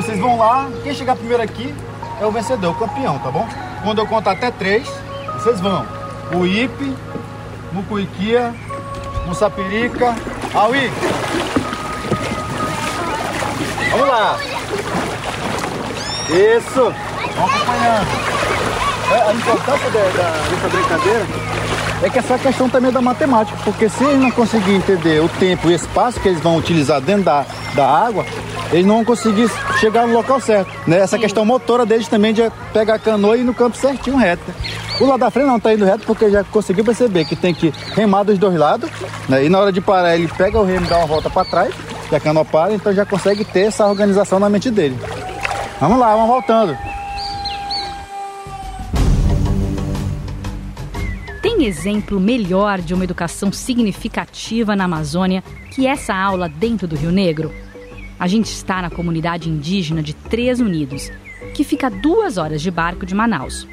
Vocês vão lá, quem chegar primeiro aqui é o vencedor, o campeão, tá bom? Quando eu contar até três, vocês vão. O Ipe, Mucuiquia, Mussapirica, Aui. Vamos lá. Isso. Vamos acompanhando. É, a importância da, da, dessa brincadeira é que essa questão também da matemática, porque se eles não conseguirem entender o tempo e espaço que eles vão utilizar dentro da, da água, eles não vão conseguir chegar no local certo. Né? Essa Sim. questão motora deles também de pegar a canoa e ir no campo certinho, reto. O lado da frente não está indo reto porque já conseguiu perceber que tem que remar dos dois lados. Né? E na hora de parar, ele pega o remo e dá uma volta para trás, e a canoa para, então já consegue ter essa organização na mente dele. Vamos lá, vamos voltando. Tem exemplo melhor de uma educação significativa na Amazônia que essa aula dentro do Rio Negro? A gente está na comunidade indígena de Três Unidos, que fica a duas horas de barco de Manaus.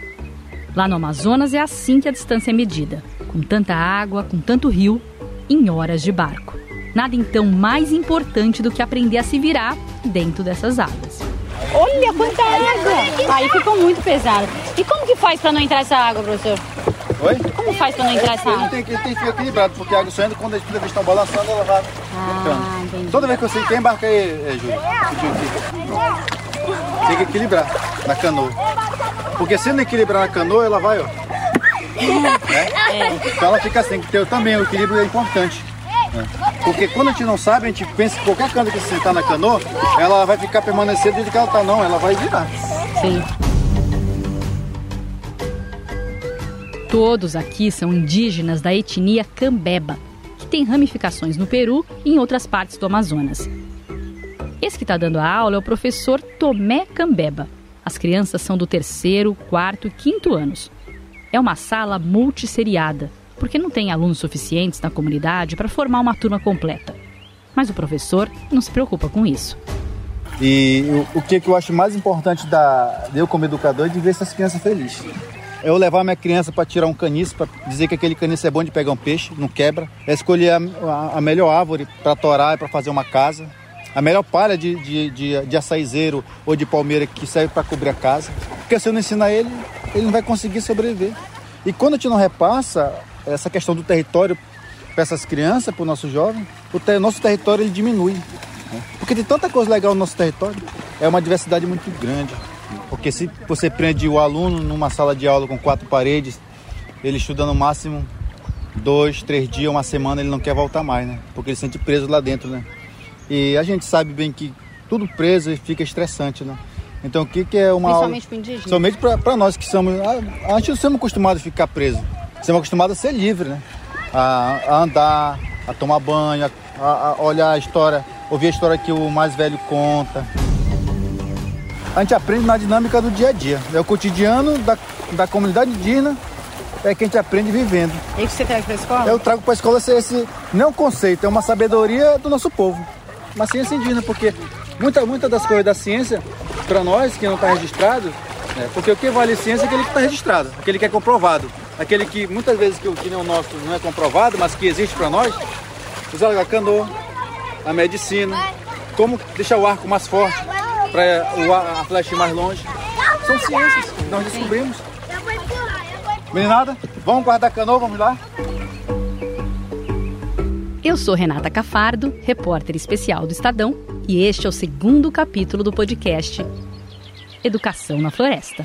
Lá no Amazonas é assim que a distância é medida, com tanta água, com tanto rio, em horas de barco. Nada então mais importante do que aprender a se virar dentro dessas águas. Olha quanta água! Aí ficou muito pesado. E como que faz para não entrar essa água, professor? Oi? Como faz para não entrar essa água? Ele tem, tem que ficar equilibrado, porque a água saindo, quando as pilhas estão balançando, ela vai ah, entrando. Toda vez que você quer embarca aí, é, Júlio, tem que equilibrar na canoa. Porque se não equilibrar na canoa, ela vai, ó. né? é. Então ela fica assim, que ter também o equilíbrio é importante. Né? Porque quando a gente não sabe, a gente pensa que qualquer canto que se sentar na canoa, ela vai ficar permanecendo do jeito que ela tá, não, ela vai virar. Sim. Todos aqui são indígenas da etnia Cambeba, que tem ramificações no Peru e em outras partes do Amazonas. Esse que está dando a aula é o professor Tomé Cambeba. As crianças são do terceiro, quarto e quinto anos. É uma sala multisseriada, porque não tem alunos suficientes na comunidade para formar uma turma completa. Mas o professor não se preocupa com isso. E o, o que, que eu acho mais importante da, eu como educador é de ver essas crianças felizes é eu levar minha criança para tirar um caniço, para dizer que aquele caniço é bom de pegar um peixe, não quebra. É escolher a, a, a melhor árvore para torar para fazer uma casa. A melhor palha de, de, de, de açaizeiro ou de palmeira que serve para cobrir a casa. Porque se eu não ensinar ele, ele não vai conseguir sobreviver. E quando a gente não repassa essa questão do território para essas crianças, para o nosso jovem, o ter, nosso território ele diminui. Né? Porque tem tanta coisa legal no nosso território. É uma diversidade muito grande. Porque se você prende o aluno numa sala de aula com quatro paredes, ele estuda no máximo dois, três dias, uma semana, ele não quer voltar mais, né? Porque ele se sente preso lá dentro, né? E a gente sabe bem que tudo preso fica estressante, né? Então o que, que é uma Principalmente para indígena? Somente para nós que somos... A, a gente não somos acostumados a ficar preso. Somos acostumados a ser livre, né? A, a andar, a tomar banho, a, a olhar a história, ouvir a história que o mais velho conta a gente aprende na dinâmica do dia a dia. É o cotidiano da, da comunidade indígena, é que a gente aprende vivendo. E o que você traz para a escola? Eu trago para a escola esse, esse, não é um conceito, é uma sabedoria do nosso povo. Uma ciência indígena, porque muitas muita das coisas da ciência, para nós que não está registrado, é, porque o que vale ciência é aquele que está registrado, aquele que é comprovado. Aquele que muitas vezes que, que nem o nosso não é comprovado, mas que existe para nós, usar a canoa, a medicina, como deixar o arco mais forte, para a flecha ir mais longe. São ciências que nós descobrimos. Meninada, vamos guardar canoa, vamos lá? Eu sou Renata Cafardo, repórter especial do Estadão, e este é o segundo capítulo do podcast Educação na Floresta.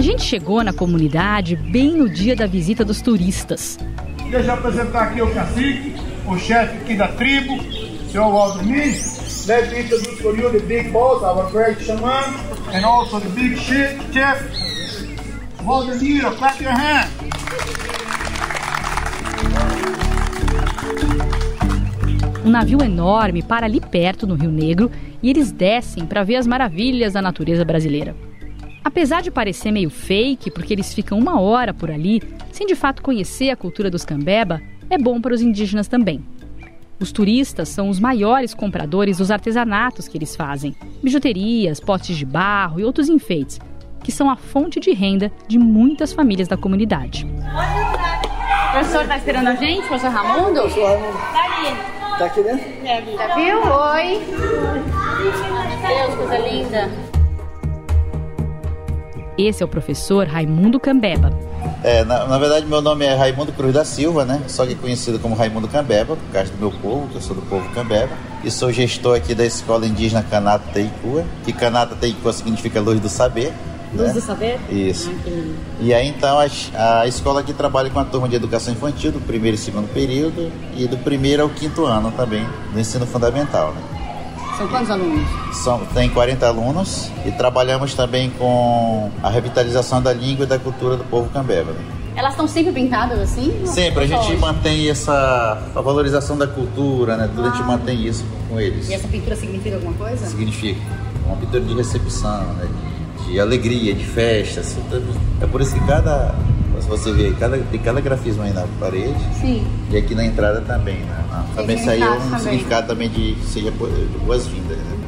A gente chegou na comunidade bem no dia da visita dos turistas. Deixa eu apresentar aqui o cacique, o chefe aqui da tribo, senhor Valdemir. Let me introduce for you the big boss, our great shaman, and also the big chef, Valdemir. Clap your hand. Um navio enorme para ali perto no Rio Negro e eles descem para ver as maravilhas da natureza brasileira. Apesar de parecer meio fake, porque eles ficam uma hora por ali, sem de fato conhecer a cultura dos Cambeba, é bom para os indígenas também. Os turistas são os maiores compradores dos artesanatos que eles fazem: bijuterias, potes de barro e outros enfeites, que são a fonte de renda de muitas famílias da comunidade. O professor está esperando a gente, professor Raimundo? Professor Raimundo. Tá ali. Tá aqui dentro? É, tá viu? Oi. Meu Deus, coisa linda. Esse é o professor Raimundo Cambeba. É, na, na, verdade, meu nome é Raimundo Cruz da Silva, né? Só que conhecido como Raimundo Cambeba, por causa do meu povo, que eu sou do povo Cambeba. E sou gestor aqui da Escola Indígena Canata Teicua, que Canata Teicua significa Luz do Saber. Luz né? do Saber? Isso. e aí, então, a, a escola aqui trabalha com a turma de educação infantil do primeiro e segundo período e do primeiro ao quinto ano também, do ensino fundamental, né? São quantos alunos? São, tem 40 alunos e trabalhamos também com a revitalização da língua e da cultura do povo cambeba. Né? Elas estão sempre pintadas assim? Sempre, a gente mantém essa a valorização da cultura, né? Tudo ah. a gente ah. mantém isso com eles. E essa pintura significa alguma coisa? Significa. Uma pintura de recepção, né? de, alegria, de festa. É por isso que cada você ver, cada, tem cada grafismo aí na parede. Sim. E aqui na entrada também, né? Ah, também saiu um também. significado também de seja boas-vindas, né?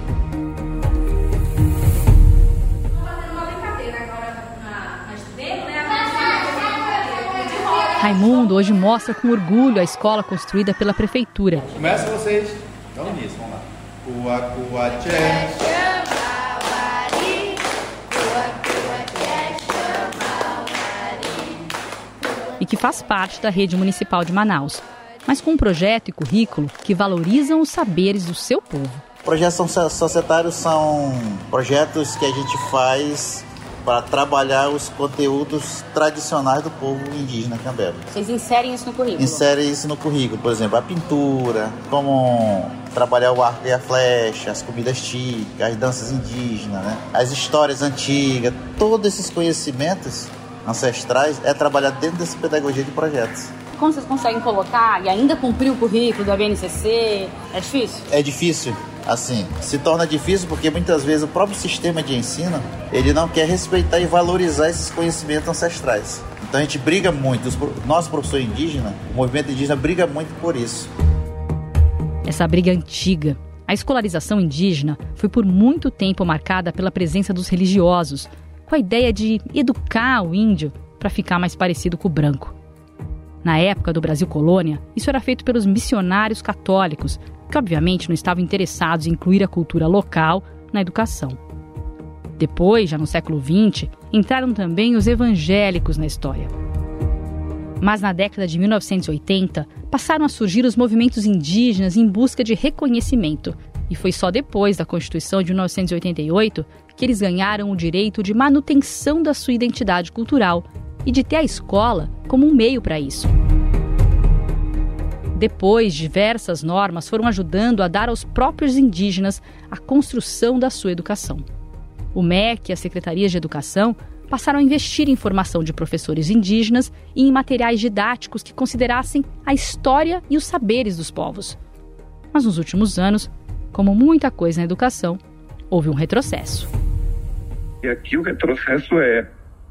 Raimundo hoje mostra com orgulho a escola construída pela prefeitura. Começa vocês. Então nisso, vamos lá. Cua, que faz parte da rede municipal de Manaus, mas com um projeto e currículo que valorizam os saberes do seu povo. Projetos societários são projetos que a gente faz para trabalhar os conteúdos tradicionais do povo indígena cambeba. Vocês inserem isso no currículo? Inserem isso no currículo, por exemplo, a pintura, como trabalhar o arco e a flecha, as comidas típicas, as danças indígenas, né? as histórias antigas, todos esses conhecimentos ancestrais é trabalhar dentro dessa pedagogia de projetos. Como vocês conseguem colocar e ainda cumprir o currículo da BNCC? É difícil? É difícil. Assim, se torna difícil porque muitas vezes o próprio sistema de ensino ele não quer respeitar e valorizar esses conhecimentos ancestrais. Então a gente briga muito, nosso professor indígena, o movimento indígena briga muito por isso. Essa briga é antiga. A escolarização indígena foi por muito tempo marcada pela presença dos religiosos, com a ideia de educar o índio para ficar mais parecido com o branco. Na época do Brasil colônia, isso era feito pelos missionários católicos, que obviamente não estavam interessados em incluir a cultura local na educação. Depois, já no século XX, entraram também os evangélicos na história. Mas na década de 1980, passaram a surgir os movimentos indígenas em busca de reconhecimento, e foi só depois da Constituição de 1988 que eles ganharam o direito de manutenção da sua identidade cultural e de ter a escola como um meio para isso. Depois, diversas normas foram ajudando a dar aos próprios indígenas a construção da sua educação. O MEC e as secretarias de educação passaram a investir em formação de professores indígenas e em materiais didáticos que considerassem a história e os saberes dos povos. Mas nos últimos anos, como muita coisa na educação, houve um retrocesso. E aqui o retrocesso é,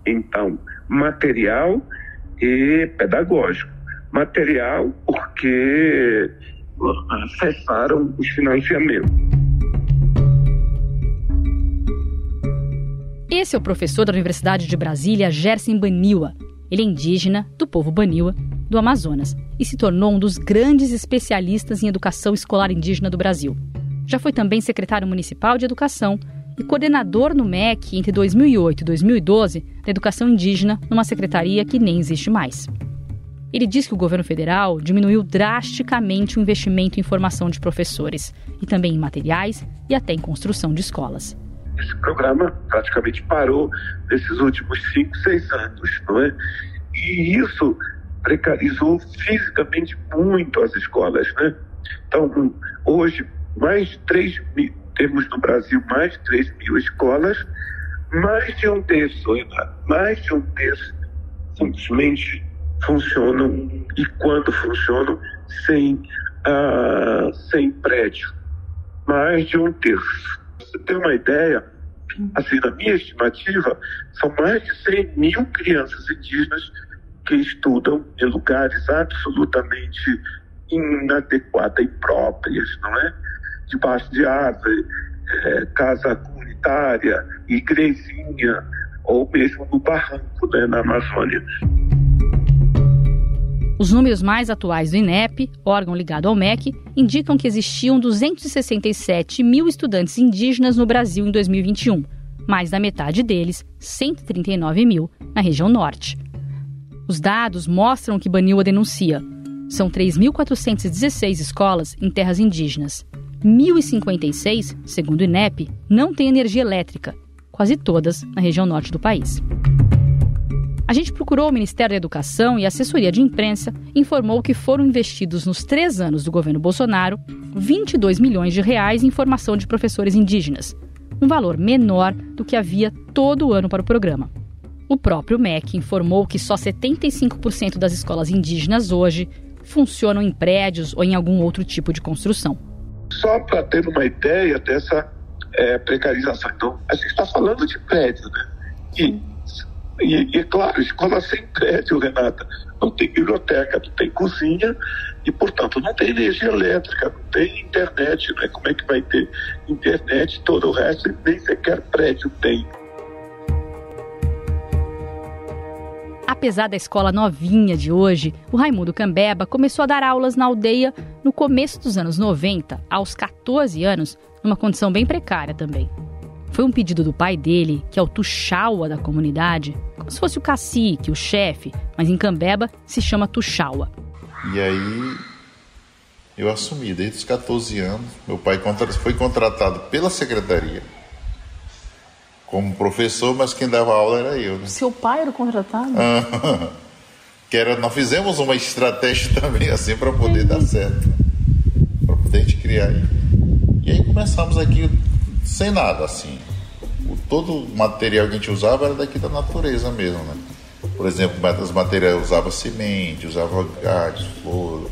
então, material e pedagógico. Material porque cessaram os financiamentos. Esse é o professor da Universidade de Brasília, Gerson Baniwa. Ele é indígena, do povo Baniwa, do Amazonas, e se tornou um dos grandes especialistas em educação escolar indígena do Brasil. Já foi também secretário municipal de educação e coordenador no MEC entre 2008 e 2012 da educação indígena numa secretaria que nem existe mais. Ele diz que o governo federal diminuiu drasticamente o investimento em formação de professores e também em materiais e até em construção de escolas. Esse programa praticamente parou nesses últimos 5, 6 anos, não é? E isso precarizou fisicamente muito as escolas, né? Então, hoje, mais de 3 mil, temos no Brasil mais de 3 mil escolas, mais de um terço, mais de um terço simplesmente funcionam e quando funcionam sem, uh, sem prédio. Mais de um terço. Você tem uma ideia, assim, na minha estimativa, são mais de 100 mil crianças indígenas que estudam em lugares absolutamente inadequados e próprias, não é? Debaixo de árvore, é, casa comunitária, igrejinha, ou mesmo no barranco, né, na Amazônia. Os números mais atuais do INEP, órgão ligado ao MEC, indicam que existiam 267 mil estudantes indígenas no Brasil em 2021, mais da metade deles, 139 mil, na região norte. Os dados mostram que Banilha denuncia. São 3.416 escolas em terras indígenas. 1.056, segundo o INEP, não têm energia elétrica, quase todas na região norte do país. A gente procurou o Ministério da Educação e a assessoria de imprensa informou que foram investidos nos três anos do governo Bolsonaro 22 milhões de reais em formação de professores indígenas, um valor menor do que havia todo ano para o programa. O próprio MEC informou que só 75% das escolas indígenas hoje funcionam em prédios ou em algum outro tipo de construção. Só para ter uma ideia dessa é, precarização. Então, a gente está falando de prédio, né? E, e, e, claro, escola sem prédio, Renata. Não tem biblioteca, não tem cozinha e, portanto, não tem energia elétrica, não tem internet, né? Como é que vai ter internet? Todo o resto nem sequer prédio tem. Apesar da escola novinha de hoje, o Raimundo Cambeba começou a dar aulas na aldeia no começo dos anos 90, aos 14 anos, numa condição bem precária também. Foi um pedido do pai dele, que é o Tuxaua da comunidade, como se fosse o cacique, o chefe, mas em Cambeba se chama Tuxaua. E aí eu assumi, desde os 14 anos, meu pai foi contratado pela secretaria como professor, mas quem dava aula era eu. Né? Seu pai era o contratado? que era, nós fizemos uma estratégia também assim para poder dar certo, para poder a gente criar. E aí começamos aqui sem nada assim. O, todo o material que a gente usava era daqui da natureza mesmo, né? Por exemplo, os materiais usava semente, usava galhos, flor,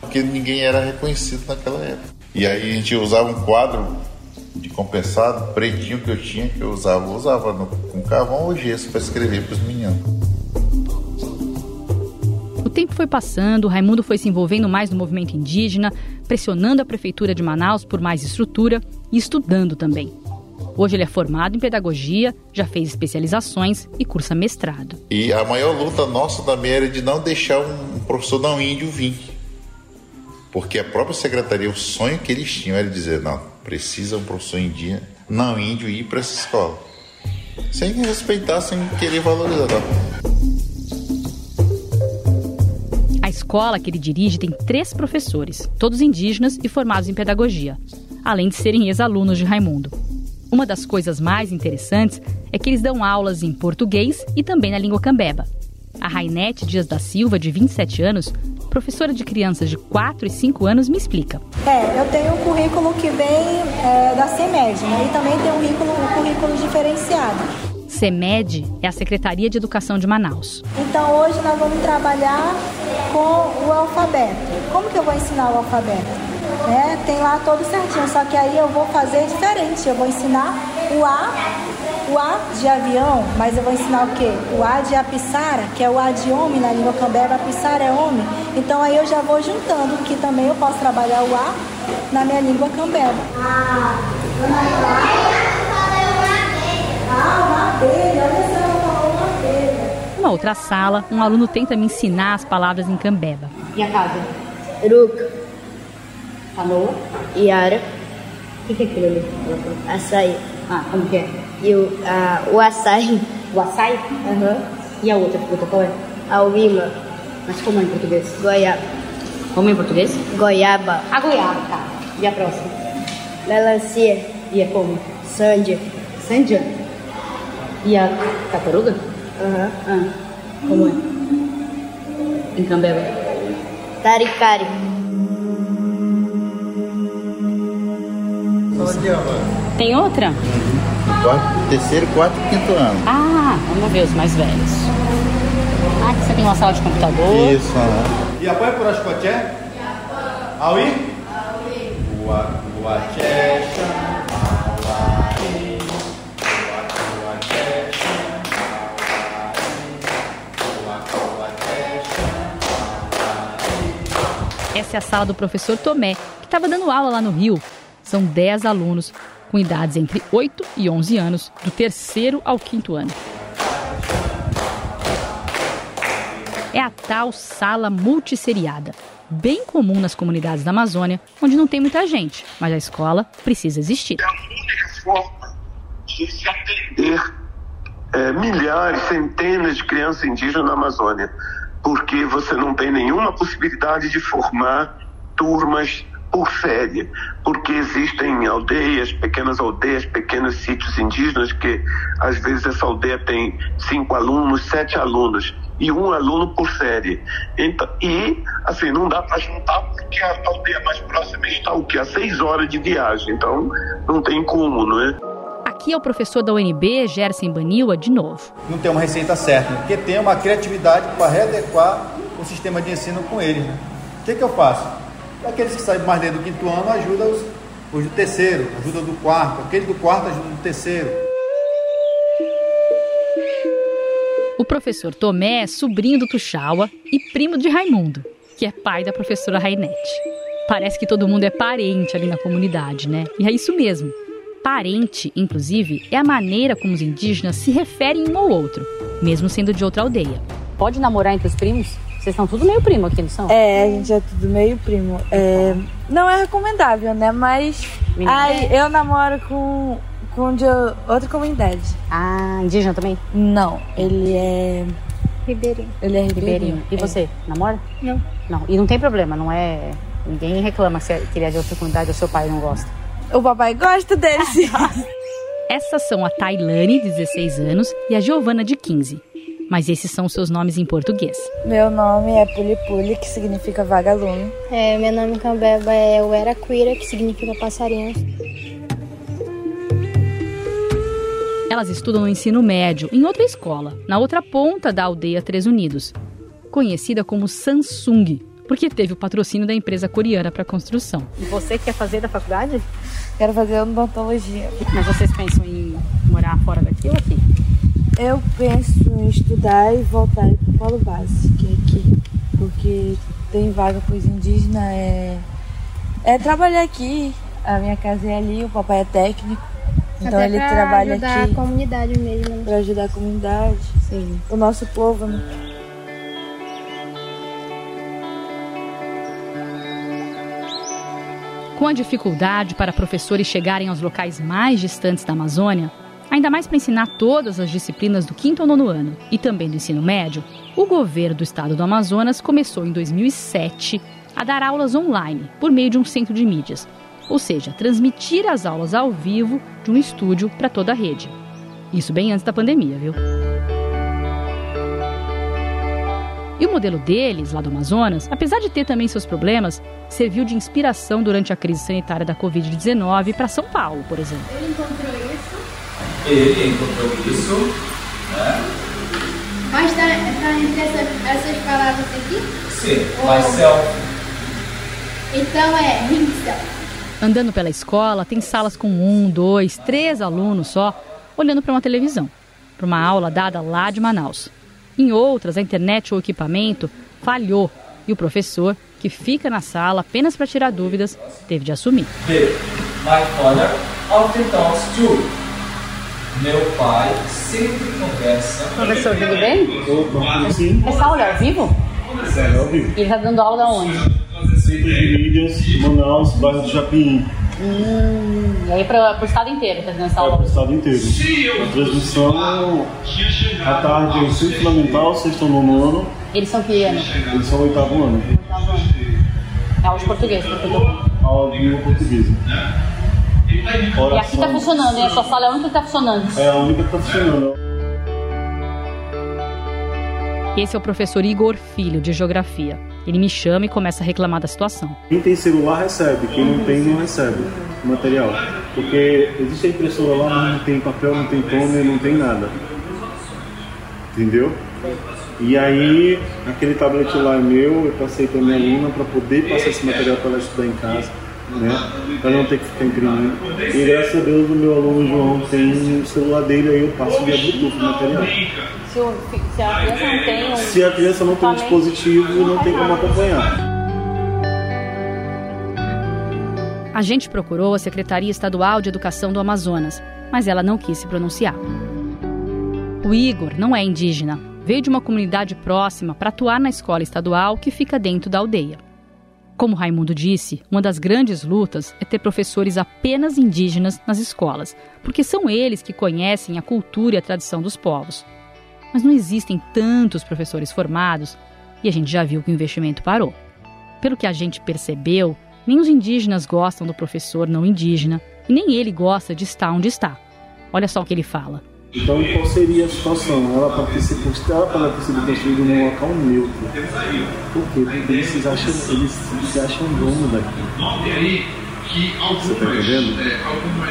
porque ninguém era reconhecido naquela época. E aí a gente usava um quadro de compensado, pretinho que eu tinha, que eu usava, eu usava no, com carvão ou gesso para escrever para os meninos. O tempo foi passando, Raimundo foi se envolvendo mais no movimento indígena, pressionando a prefeitura de Manaus por mais estrutura e estudando também. Hoje ele é formado em pedagogia, já fez especializações e cursa mestrado. E a maior luta nossa também era de não deixar um professor não índio vir. Porque a própria secretaria, o sonho que eles tinham era dizer: não, precisa um professor indígena, não índio, ir para essa escola. Sem respeitar, sem querer valorizar. A escola que ele dirige tem três professores, todos indígenas e formados em pedagogia, além de serem ex-alunos de Raimundo. Uma das coisas mais interessantes é que eles dão aulas em português e também na língua cambeba. A Rainete Dias da Silva, de 27 anos, professora de crianças de 4 e 5 anos, me explica. É, eu tenho um currículo que vem é, da CEMED, né? E também tem um currículo, um currículo diferenciado. CEMED é a Secretaria de Educação de Manaus. Então hoje nós vamos trabalhar com o alfabeto. Como que eu vou ensinar o alfabeto? Né? Tem lá todo certinho, só que aí eu vou fazer diferente. Eu vou ensinar o A o A de avião, mas eu vou ensinar o quê? O A de apissara, que é o A de homem na língua cambeba, apissara é homem. Então aí eu já vou juntando, que também eu posso trabalhar o A na minha língua cambeba. Ah, uma abelha, olha só. Numa outra sala, um aluno tenta me ensinar as palavras em cambeba. E a casa? Ruk. Falou? Yara. O que, que é aquilo ali? Açaí. Ah, como que é? E o, a, o açaí. O açaí? Uhum. E a outra fruta qual é? A uíma. Mas como é em português? Goiaba. Como é em português? Goiaba. A goiaba, tá. E a próxima? Melancia. E é como? Sandia. Sandia. E a tartaruga? Aham. Ah, como é? Em Cambeba? Taricari. Tem outra? Quarto, terceiro, quarto e quinto ano. Ah, vamos ver os mais velhos. Ah, aqui você tem uma sala de computador. Isso. E apoia por Ascoté? Aui? Essa é a sala do professor Tomé, que estava dando aula lá no Rio. São 10 alunos com idades entre 8 e 11 anos, do terceiro ao quinto ano. É a tal sala multisseriada, bem comum nas comunidades da Amazônia, onde não tem muita gente, mas a escola precisa existir. É a única forma de se atender é, milhares, centenas de crianças indígenas na Amazônia, porque você não tem nenhuma possibilidade de formar turmas por série, porque existem aldeias, pequenas aldeias, pequenos sítios indígenas que às vezes essa aldeia tem cinco alunos, sete alunos e um aluno por série. Então, e assim não dá para juntar porque a aldeia mais próxima está o que a seis horas de viagem, então não tem como, não é? Aqui é o professor da UNB, Gerson Baniwa, de novo. Não tem uma receita certa, né? porque tem uma criatividade para readequar o sistema de ensino com eles. Né? O que, que eu faço? Aqueles que saem mais dentro do quinto ano ajuda os, os do terceiro, ajuda do quarto, aquele do quarto ajuda do terceiro. O professor Tomé é sobrinho do Tuxaua e primo de Raimundo, que é pai da professora Rainete. Parece que todo mundo é parente ali na comunidade, né? E é isso mesmo. Parente, inclusive, é a maneira como os indígenas se referem um ao outro, mesmo sendo de outra aldeia. Pode namorar entre os primos? Vocês são tudo meio primo aqui, não são? É, a gente é tudo meio primo. É, não é recomendável, né? Mas aí eu namoro com, com de outra comunidade. Ah, indígena também? Não, ele é. Ribeirinho. Ele é ribeirinho. Ribeirinho. E é. você, namora? Não. Não. E não tem problema, não é. Ninguém reclama se ele é de outra comunidade ou seu pai não gosta. O papai gosta dele, sim. Essas são a Tailane, de 16 anos, e a Giovana, de 15. Mas esses são os seus nomes em português. Meu nome é Puli Puli, que significa vagalume. É, meu nome Cambeba é Ueraquira, que significa passarinho. Elas estudam no ensino médio, em outra escola, na outra ponta da aldeia Três Unidos, conhecida como Samsung, porque teve o patrocínio da empresa coreana para construção. E você quer fazer da faculdade? Quero fazer odontologia. Mas vocês pensam em morar fora daqui ou aqui? Eu penso em estudar e voltar para o Polo Base, que é aqui. Porque tem vaga para os indígenas, é, é trabalhar aqui. A minha casa é ali, o papai é técnico. Então Até ele pra trabalha ajudar aqui a comunidade mesmo. né? para ajudar a comunidade, Sim. o nosso povo. Né? Com a dificuldade para professores chegarem aos locais mais distantes da Amazônia, ainda mais para ensinar todas as disciplinas do quinto ao nono ano e também do ensino médio, o governo do estado do Amazonas começou em 2007 a dar aulas online por meio de um centro de mídias, ou seja, transmitir as aulas ao vivo de um estúdio para toda a rede. Isso bem antes da pandemia, viu? E o modelo deles, lá do Amazonas, apesar de ter também seus problemas, serviu de inspiração durante a crise sanitária da Covid-19 para São Paulo, por exemplo. Ele encontrou isso. Ele encontrou isso, né? Mas tá, tá entre essa- essas palavras aqui? Sim, Ou- myself. Então é himself. Andando pela escola, tem salas com um, dois, três alunos só, olhando para uma televisão, para uma aula dada lá de Manaus. Em outras, a internet ou equipamento falhou e o professor, que fica na sala apenas para tirar dúvidas, teve de assumir. B. My father often talks to. Meu pai sempre conversa. Professor, tudo bem? Sim, Essa aula é ao vivo? é ao vivo. E ele tá dando aula da onde? Centro de Mídias, Manaus, bairro do Japim, Hum, e aí para o estado inteiro tá dando essa para o aula. estado inteiro. A transmissão à tarde em ensino fundamental, sexto nono ano, Eles são que ano? eles são oitavo ano. É aula de português, tô... Aula de língua portuguesa. E aqui tá funcionando, hein? A sua sala é a única que tá funcionando. É a única que está funcionando. Esse é o professor Igor Filho, de Geografia. Ele me chama e começa a reclamar da situação. Quem tem celular recebe, quem não tem não recebe o material. Porque existe a impressora lá, mas não tem papel, não tem toner, não tem nada. Entendeu? E aí, aquele tablet lá é meu, eu passei para minha aluna para poder passar esse material para ela estudar em casa, né? Para não ter que ficar imprimindo. E graças a Deus o meu aluno João tem o celular dele, aí eu passo via Bluetooth o material. Se, o- se a criança não tem um... Se a criança não tem um dispositivo, não tem como acompanhar. A gente procurou a Secretaria Estadual de Educação do Amazonas, mas ela não quis se pronunciar. O Igor não é indígena, veio de uma comunidade próxima para atuar na escola estadual que fica dentro da aldeia. Como Raimundo disse, uma das grandes lutas é ter professores apenas indígenas nas escolas, porque são eles que conhecem a cultura e a tradição dos povos. Mas não existem tantos professores formados e a gente já viu que o investimento parou. Pelo que a gente percebeu, nem os indígenas gostam do professor não indígena e nem ele gosta de estar onde está. Olha só o que ele fala. Então, qual seria a situação? Ela sido, ela pode ter construída num local neutro. Por quê? Porque eles se acham, eles se acham dono daqui. Você tá entendendo?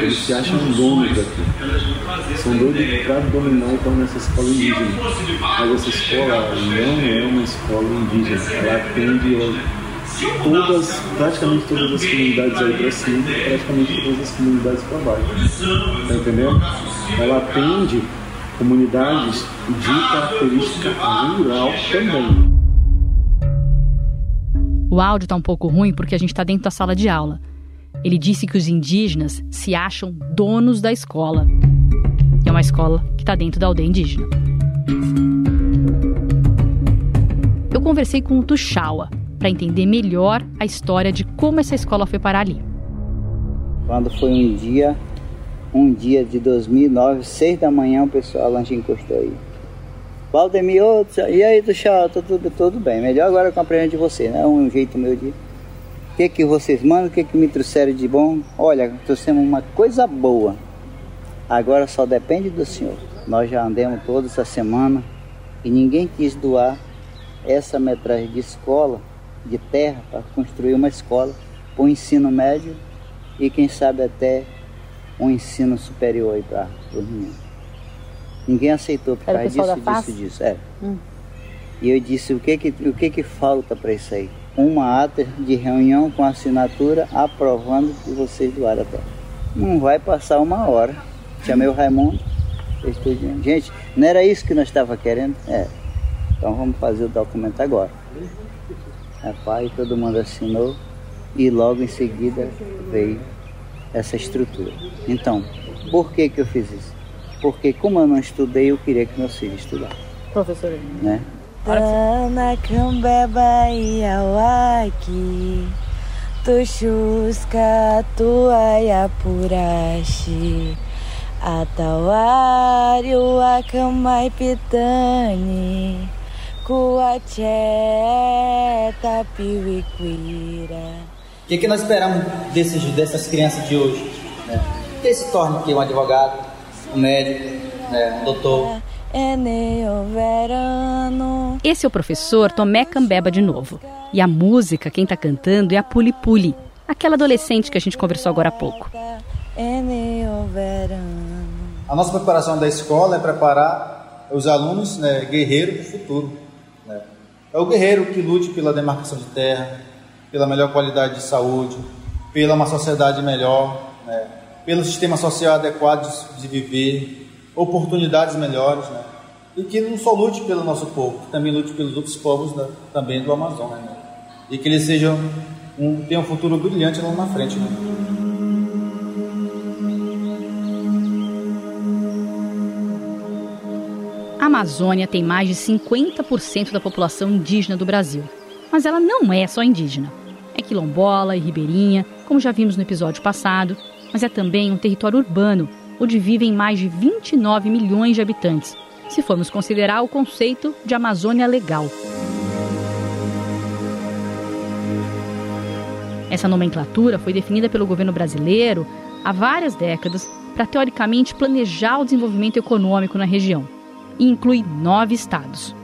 Eles se acham donos daqui. São doidos para dominar e tornar essa escola indígena. Mas essa escola não é uma escola indígena. Ela atende todas, praticamente todas as comunidades aí para cima praticamente todas as comunidades para baixo. Tá entendendo? Ela atende comunidades de característica rural também. O áudio está um pouco ruim porque a gente está dentro da sala de aula. Ele disse que os indígenas se acham donos da escola. É uma escola que está dentro da aldeia indígena. Eu conversei com o Tuxaua para entender melhor a história de como essa escola foi parar ali. Quando foi um dia, um dia de 2009, seis da manhã, o pessoal lá encostou aí. Valdemir, oh, e aí, Tuxaua, tudo, tudo bem. Melhor agora compreender de você, né? Um jeito meu de o que, que vocês mandam? O que, que me trouxeram de bom? Olha, trouxemos uma coisa boa. Agora só depende do Senhor. Nós já andamos toda essa semana e ninguém quis doar essa metragem de escola, de terra, para construir uma escola para o ensino médio e quem sabe até um ensino superior para os meninos. Ninguém aceitou por causa disso, disso, disso. É. Hum. E eu disse, o que que, o que, que falta para isso aí? uma ata de reunião com assinatura aprovando que vocês doaram a terra. Não vai passar uma hora. Chamei o Raimundo, estudando. Gente, não era isso que nós estava querendo? É. Então vamos fazer o documento agora. Rapaz, todo mundo assinou e logo em seguida veio essa estrutura. Então, por que que eu fiz isso? Porque como eu não estudei, eu queria que meus filhos estudassem. Professor. Né? Tana kambeba iawaki Tushuska tuaya purashi Atawari wakamai pitani O que, que nós esperamos desses, dessas crianças de hoje? Né? Que se tornem aqui um advogado, um médico, né? um doutor esse é o professor Tomé Cambeba de novo. E a música, quem está cantando é a Puli Puli, aquela adolescente que a gente conversou agora há pouco. A nossa preparação da escola é preparar os alunos né, guerreiros do futuro. É o guerreiro que lute pela demarcação de terra, pela melhor qualidade de saúde, pela uma sociedade melhor, né? pelo sistema social adequado de viver, oportunidades melhores, né? E que não só lute pelo nosso povo, que também lute pelos outros povos né? também do Amazonas, né? E que eles sejam um, tenham um futuro brilhante lá na frente, né? Amazônia tem mais de 50% da população indígena do Brasil. Mas ela não é só indígena. É quilombola e ribeirinha, como já vimos no episódio passado, mas é também um território urbano onde vivem mais de 29 milhões de habitantes, se formos considerar o conceito de Amazônia Legal. Essa nomenclatura foi definida pelo governo brasileiro há várias décadas para, teoricamente, planejar o desenvolvimento econômico na região e inclui nove estados: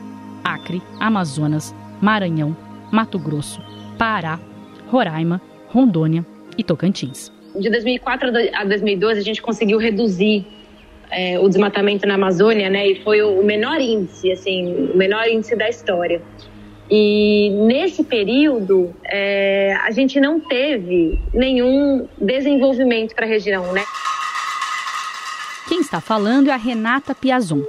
Acre, Amazonas, Maranhão, Mato Grosso, Pará, Roraima, Rondônia e Tocantins de 2004 a 2012 a gente conseguiu reduzir é, o desmatamento na Amazônia, né? E foi o menor índice, assim, o menor índice da história. E nesse período é, a gente não teve nenhum desenvolvimento para a região, né? Quem está falando é a Renata Piazon.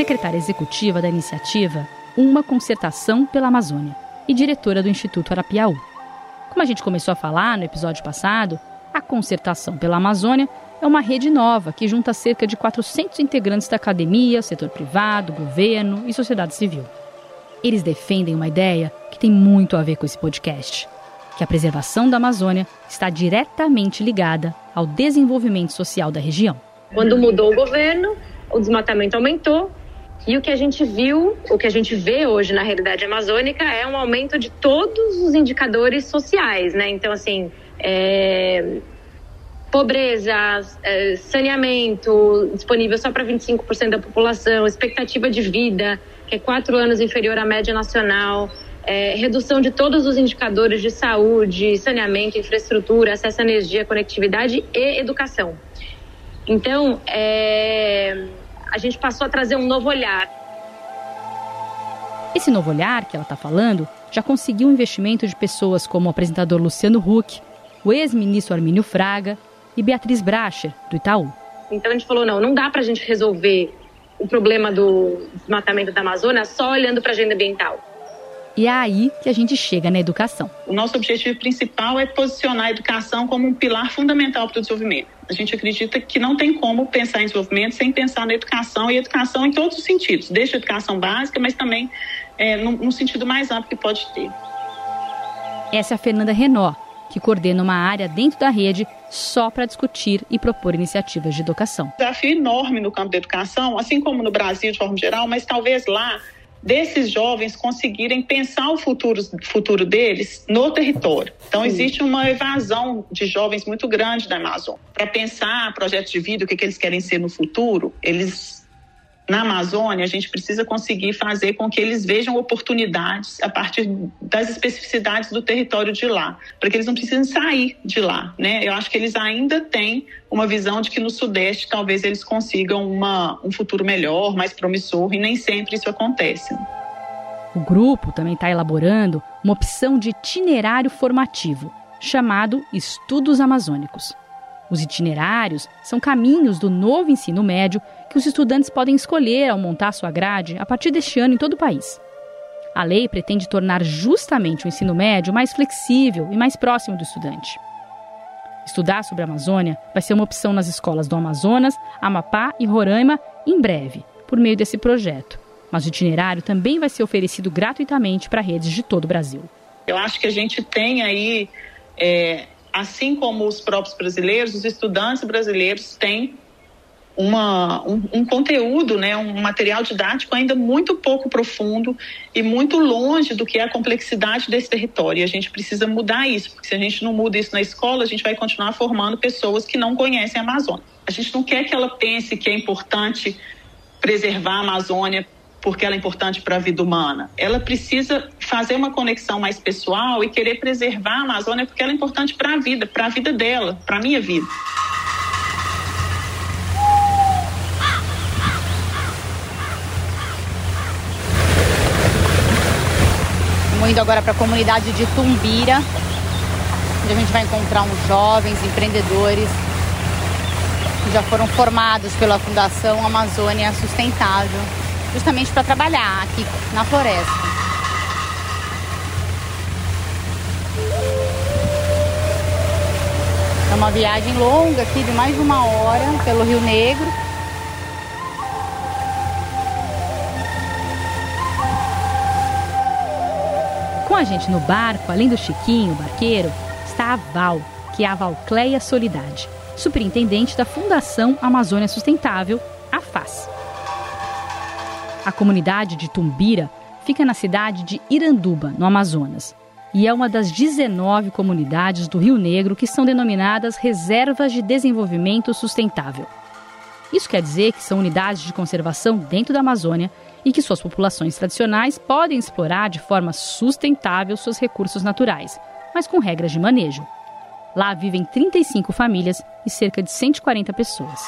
Secretária executiva da iniciativa Uma Concertação pela Amazônia e diretora do Instituto Arapiaú. Como a gente começou a falar no episódio passado, a concertação pela Amazônia é uma rede nova que junta cerca de 400 integrantes da academia, setor privado, governo e sociedade civil. Eles defendem uma ideia que tem muito a ver com esse podcast: que a preservação da Amazônia está diretamente ligada ao desenvolvimento social da região. Quando mudou o governo, o desmatamento aumentou e o que a gente viu, o que a gente vê hoje na realidade amazônica é um aumento de todos os indicadores sociais, né? Então, assim, é... pobreza, é... saneamento disponível só para 25% da população, expectativa de vida, que é quatro anos inferior à média nacional, é... redução de todos os indicadores de saúde, saneamento, infraestrutura, acesso à energia, conectividade e educação. Então, é a gente passou a trazer um novo olhar. Esse novo olhar que ela está falando já conseguiu o investimento de pessoas como o apresentador Luciano Huck, o ex-ministro Armínio Fraga e Beatriz Bracher, do Itaú. Então a gente falou: não, não dá para a gente resolver o problema do desmatamento da Amazônia só olhando para a agenda ambiental. E é aí que a gente chega na educação. O nosso objetivo principal é posicionar a educação como um pilar fundamental para o desenvolvimento. A gente acredita que não tem como pensar em desenvolvimento sem pensar na educação e educação em todos os sentidos, desde a educação básica, mas também é, num, num sentido mais amplo que pode ter. Essa é a Fernanda Renó, que coordena uma área dentro da rede só para discutir e propor iniciativas de educação. Desafio enorme no campo da educação, assim como no Brasil de forma geral, mas talvez lá desses jovens conseguirem pensar o futuro, futuro deles no território. Então, existe uma evasão de jovens muito grande da Amazônia. Para pensar projetos de vida, o que, que eles querem ser no futuro, eles na Amazônia, a gente precisa conseguir fazer com que eles vejam oportunidades a partir das especificidades do território de lá, para que eles não precisem sair de lá, né? Eu acho que eles ainda têm uma visão de que no Sudeste talvez eles consigam uma, um futuro melhor, mais promissor, e nem sempre isso acontece. O grupo também está elaborando uma opção de itinerário formativo, chamado Estudos Amazônicos. Os itinerários são caminhos do novo ensino médio que os estudantes podem escolher ao montar sua grade a partir deste ano em todo o país. A lei pretende tornar justamente o ensino médio mais flexível e mais próximo do estudante. Estudar sobre a Amazônia vai ser uma opção nas escolas do Amazonas, Amapá e Roraima em breve, por meio desse projeto. Mas o itinerário também vai ser oferecido gratuitamente para redes de todo o Brasil. Eu acho que a gente tem aí é, assim como os próprios brasileiros, os estudantes brasileiros têm uma, um, um, conteúdo, né, um material didático ainda muito pouco profundo e muito longe do que é a complexidade desse território. E a gente precisa mudar isso, porque se a gente não muda isso na escola, a gente vai continuar formando pessoas que não conhecem a Amazônia. A gente não quer que ela pense que é importante preservar a Amazônia porque ela é importante para a vida humana. Ela precisa fazer uma conexão mais pessoal e querer preservar a Amazônia porque ela é importante para a vida, para a vida dela, para a minha vida. Indo agora para a comunidade de Tumbira, onde a gente vai encontrar uns jovens empreendedores que já foram formados pela Fundação Amazônia Sustentável justamente para trabalhar aqui na floresta. É uma viagem longa aqui de mais de uma hora pelo Rio Negro. Com a gente no barco, além do Chiquinho, o barqueiro, está a Val, que é a Valcleia Solidade, superintendente da Fundação Amazônia Sustentável, a FAS. A comunidade de Tumbira fica na cidade de Iranduba, no Amazonas, e é uma das 19 comunidades do Rio Negro que são denominadas Reservas de Desenvolvimento Sustentável. Isso quer dizer que são unidades de conservação dentro da Amazônia e que suas populações tradicionais podem explorar de forma sustentável seus recursos naturais, mas com regras de manejo. Lá vivem 35 famílias e cerca de 140 pessoas.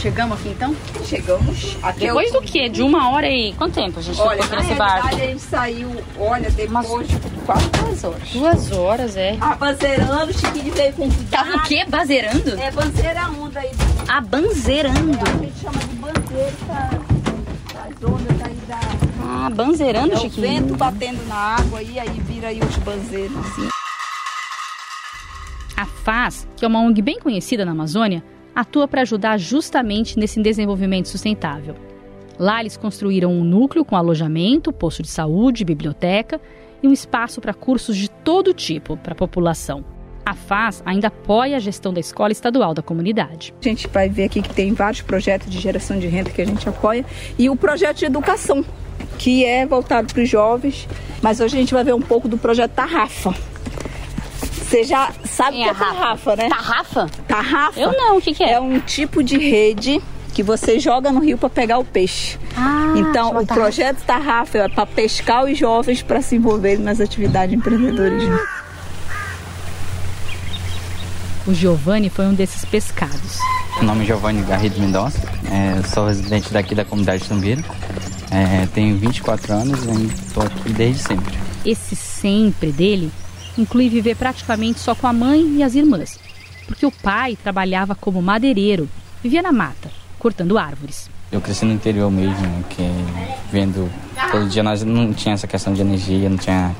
Chegamos aqui então? Chegamos. Aqui depois do quê? De uma hora e. Quanto tempo a gente olha, ficou nesse barco? a gente saiu, olha, depois Mas... de quase duas horas. Duas horas, é. Ah, banzeirando, o Chiquinho veio com Tava o quê? Banzeirando? É, banzeirando aí. Ah, banzeirando. É, a gente chama de banzeiro, tá? As ondas aí da. Ah, banzeirando, é, Chiquinho? O vento batendo na água aí, aí vira aí os banzeiros assim. A FAS, que é uma ONG bem conhecida na Amazônia, atua para ajudar justamente nesse desenvolvimento sustentável. Lá eles construíram um núcleo com alojamento, posto de saúde, biblioteca e um espaço para cursos de todo tipo para a população. A FAS ainda apoia a gestão da escola estadual da comunidade. A gente vai ver aqui que tem vários projetos de geração de renda que a gente apoia e o projeto de educação, que é voltado para os jovens. Mas hoje a gente vai ver um pouco do projeto Tarrafa. Você já sabe o que é tarrafa, né? Tarrafa? Tarrafa. Eu não, o que, que é? É um tipo de rede que você joga no rio para pegar o peixe. Ah, então, o projeto Tarrafa é para pescar os jovens para se envolverem nas atividades de empreendedorismo. O Giovanni foi um desses pescados. Meu nome é Giovanni Garrido Mendonça, é, sou residente daqui da comunidade de Tumbira. É, tenho 24 anos e estou aqui desde sempre. Esse sempre dele inclui viver praticamente só com a mãe e as irmãs, porque o pai trabalhava como madeireiro, vivia na mata, cortando árvores. Eu cresci no interior mesmo, que vendo todo dia nós não tinha essa questão de energia, não tinha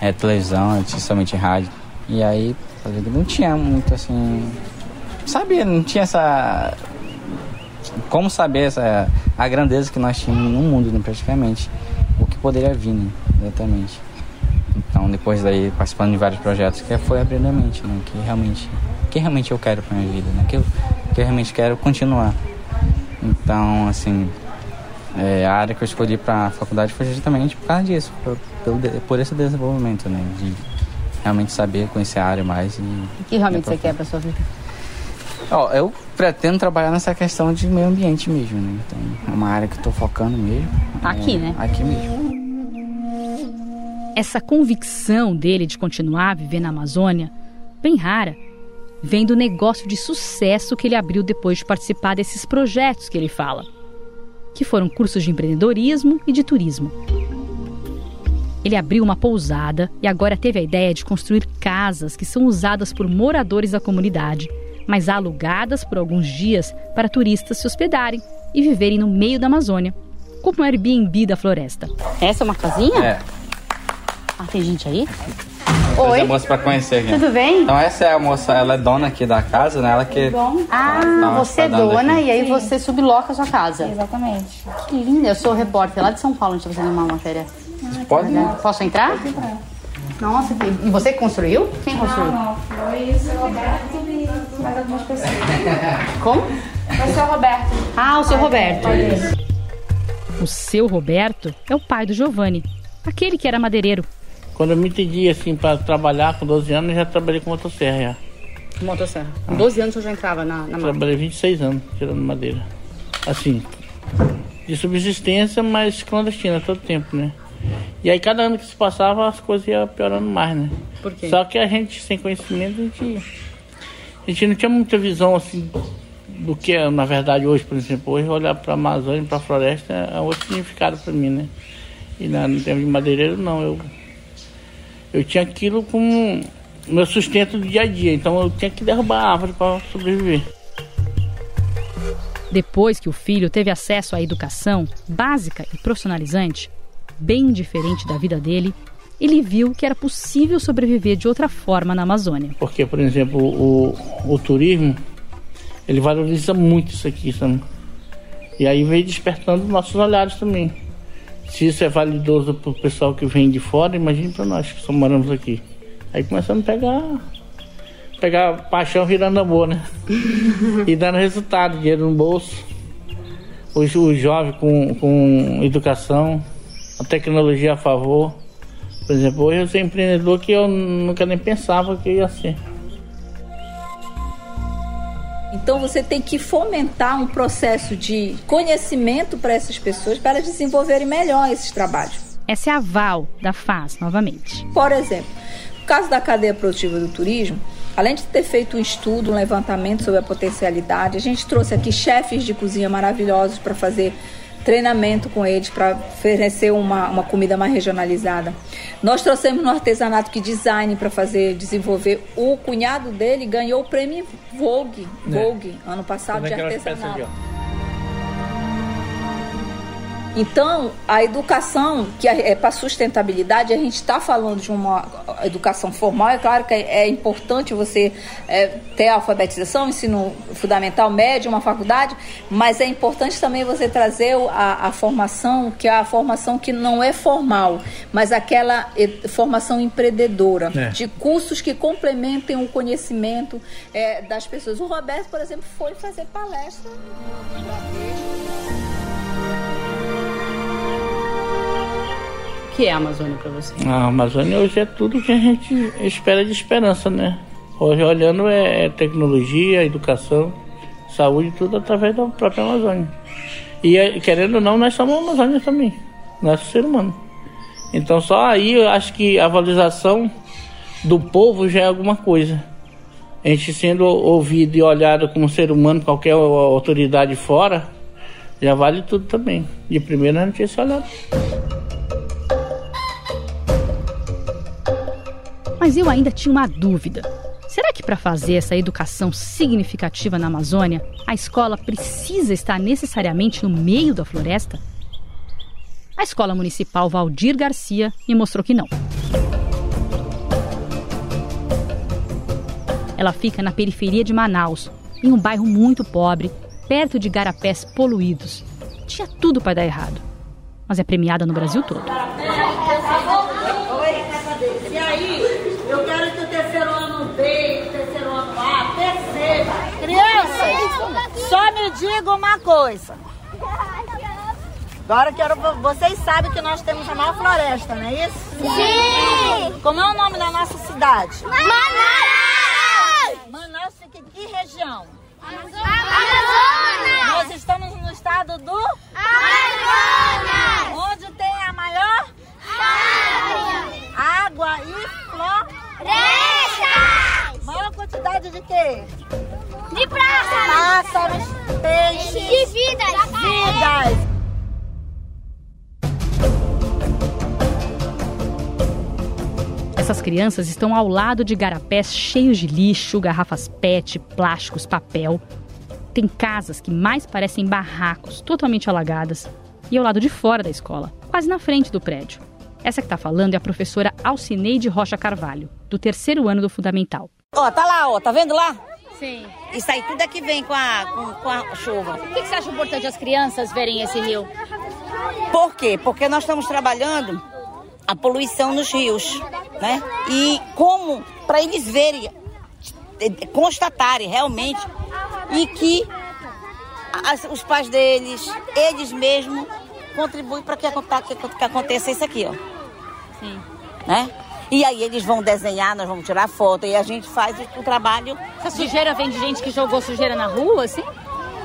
é, televisão, tinha somente rádio. E aí não tinha muito assim, sabia, não tinha essa como saber essa a grandeza que nós tínhamos no mundo, né, praticamente, o que poderia vir, né, exatamente. Então, depois daí, participando de vários projetos, que foi abrindo a mente, né? Que realmente, que realmente eu quero para minha vida, né? Que eu, que eu realmente quero continuar. Então, assim, é, a área que eu escolhi para a faculdade foi justamente por causa disso, por, por, por, esse desenvolvimento, né? De realmente saber conhecer a área mais e... O que realmente você quer para sua vida? Ó, eu pretendo trabalhar nessa questão de meio ambiente mesmo, né? Então, é uma área que estou focando mesmo. Aqui, é, né? Aqui mesmo. Essa convicção dele de continuar a viver na Amazônia, bem rara, vem do negócio de sucesso que ele abriu depois de participar desses projetos que ele fala, que foram cursos de empreendedorismo e de turismo. Ele abriu uma pousada e agora teve a ideia de construir casas que são usadas por moradores da comunidade, mas alugadas por alguns dias para turistas se hospedarem e viverem no meio da Amazônia, como o Airbnb da floresta. Essa é uma casinha? É. Ah, tem gente aí? Oi. a moça pra conhecer aqui. Tudo bem? Então essa é a moça, ela é dona aqui da casa, né? Ela que. Ah, tá você é dona aqui. e aí você subloca a sua casa. Exatamente. Que linda. Eu sou repórter lá de São Paulo, a gente tá fazendo uma matéria. Pode? Posso entrar? Nossa, que- e você construiu? Quem construiu? Não, não. Foi o seu Roberto e mais algumas pessoas. Como? Foi o seu Roberto. Ah, o seu Roberto. O seu Roberto é o pai do Giovanni, aquele que era madeireiro. Quando eu me entendi assim para trabalhar com 12 anos, eu já trabalhei com motosserra já. Motosserra. Com 12 anos eu já entrava na, na. Trabalhei 26 anos tirando madeira. Assim, de subsistência, mas clandestina todo tempo, né? E aí cada ano que se passava as coisas iam piorando mais, né? Por quê? Só que a gente, sem conhecimento, a gente, a gente não tinha muita visão assim do que é, na verdade, hoje, por exemplo. Hoje olhar para a Amazônia, para a floresta é outro significado para mim, né? E na, no tempo de madeireiro, não. Eu, eu tinha aquilo como meu sustento do dia a dia. Então eu tinha que derrubar a árvore para sobreviver. Depois que o filho teve acesso à educação básica e profissionalizante, bem diferente da vida dele, ele viu que era possível sobreviver de outra forma na Amazônia. Porque, por exemplo, o, o turismo, ele valoriza muito isso aqui, sabe? E aí veio despertando nossos olhares também. Se isso é validoso para o pessoal que vem de fora, imagine para nós que só moramos aqui. Aí começamos a pegar, pegar paixão virando amor, né? e dando resultado, dinheiro no bolso. Hoje o jovem com, com educação, a tecnologia a favor. Por exemplo, hoje eu sou empreendedor que eu nunca nem pensava que ia ser. Então você tem que fomentar um processo de conhecimento para essas pessoas para desenvolverem melhor esses trabalhos. Essa é a Val da FAS, novamente. Por exemplo, no caso da cadeia produtiva do turismo, além de ter feito um estudo, um levantamento sobre a potencialidade, a gente trouxe aqui chefes de cozinha maravilhosos para fazer treinamento com eles para oferecer uma, uma comida mais regionalizada. Nós trouxemos no artesanato que design para fazer desenvolver. O cunhado dele ganhou o prêmio Vogue, É. Vogue ano passado de Também aquelas peças artesanato. Então, a educação, que é, para sustentabilidade, a gente está falando de uma educação formal. É claro que é, é importante você é, ter alfabetização, ensino fundamental, médio, uma faculdade, mas é importante também você trazer a, a formação, que é a formação que não é formal, mas aquela formação empreendedora, é. de cursos que complementem o conhecimento é, das pessoas. O Roberto, por exemplo, foi fazer palestra. Que é a Amazônia para você? A Amazônia hoje é tudo que a gente espera de esperança, né? Hoje olhando é, é tecnologia, educação, saúde, tudo através da própria Amazônia. E é, querendo ou não, nós somos Amazônia também, nós ser humano. Então só aí eu acho que a valorização do povo já é alguma coisa. A gente sendo ouvido e olhado como ser humano, qualquer autoridade fora, já vale tudo também. De primeiro a gente tinha esse olhado. Mas eu ainda tinha uma dúvida. Será que para fazer essa educação significativa na Amazônia, a escola precisa estar necessariamente no meio da floresta? A Escola Municipal Valdir Garcia me mostrou que não. Ela fica na periferia de Manaus, em um bairro muito pobre, perto de garapés poluídos. Tinha tudo para dar errado, mas é premiada no Brasil todo. Só me diga uma coisa. Agora quero. Vocês sabem que nós temos a maior floresta, não é isso? Sim! Como é o nome da nossa cidade? Manaus! Manaus fica em que região? Amazonas! Crianças estão ao lado de garapés cheios de lixo, garrafas PET, plásticos, papel. Tem casas que mais parecem barracos, totalmente alagadas, e ao lado de fora da escola, quase na frente do prédio. Essa que está falando é a professora Alcineide Rocha Carvalho, do terceiro ano do Fundamental. Ó, tá lá, ó, tá vendo lá? Sim. Isso aí tudo é que vem com a, com, com a chuva. Por que, que você acha importante as crianças verem esse rio? Por quê? Porque nós estamos trabalhando a poluição nos rios, né? E como para eles verem, constatarem realmente e que as, os pais deles, eles mesmos contribuem para que, que, aconteça isso aqui, ó. Sim. Né? E aí eles vão desenhar, nós vamos tirar foto e a gente faz o trabalho. Essa sujeira vem de gente que jogou sujeira na rua, assim?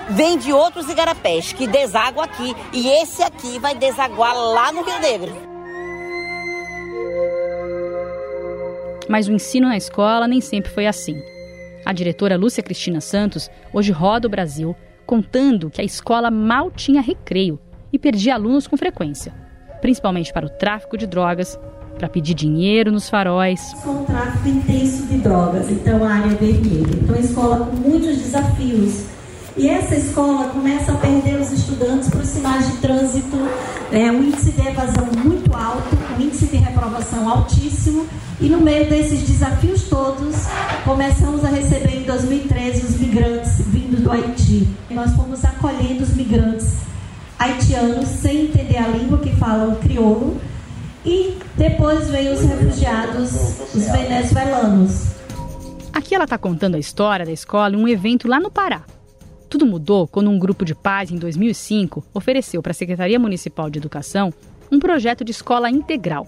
Vem de outros igarapés que desaguam aqui. E esse aqui vai desaguar lá no Rio Negro. Mas o ensino na escola nem sempre foi assim. A diretora Lúcia Cristina Santos hoje roda o Brasil contando que a escola mal tinha recreio e perdia alunos com frequência, principalmente para o tráfico de drogas, para pedir dinheiro nos faróis. Com tráfico intenso de drogas, então a área vermelha. Então a escola com muitos desafios. E essa escola começa a perder os estudantes para os sinais de trânsito, é, um índice de evasão muito alto, um reprovação altíssimo e no meio desses desafios todos, começamos a receber em 2013 os migrantes vindos do Haiti. Nós fomos acolhendo os migrantes haitianos sem entender a língua que falam crioulo. E depois veio os refugiados, os venezuelanos. Aqui ela está contando a história da escola em um evento lá no Pará. Tudo mudou quando um grupo de pais, em 2005, ofereceu para a Secretaria Municipal de Educação um projeto de escola integral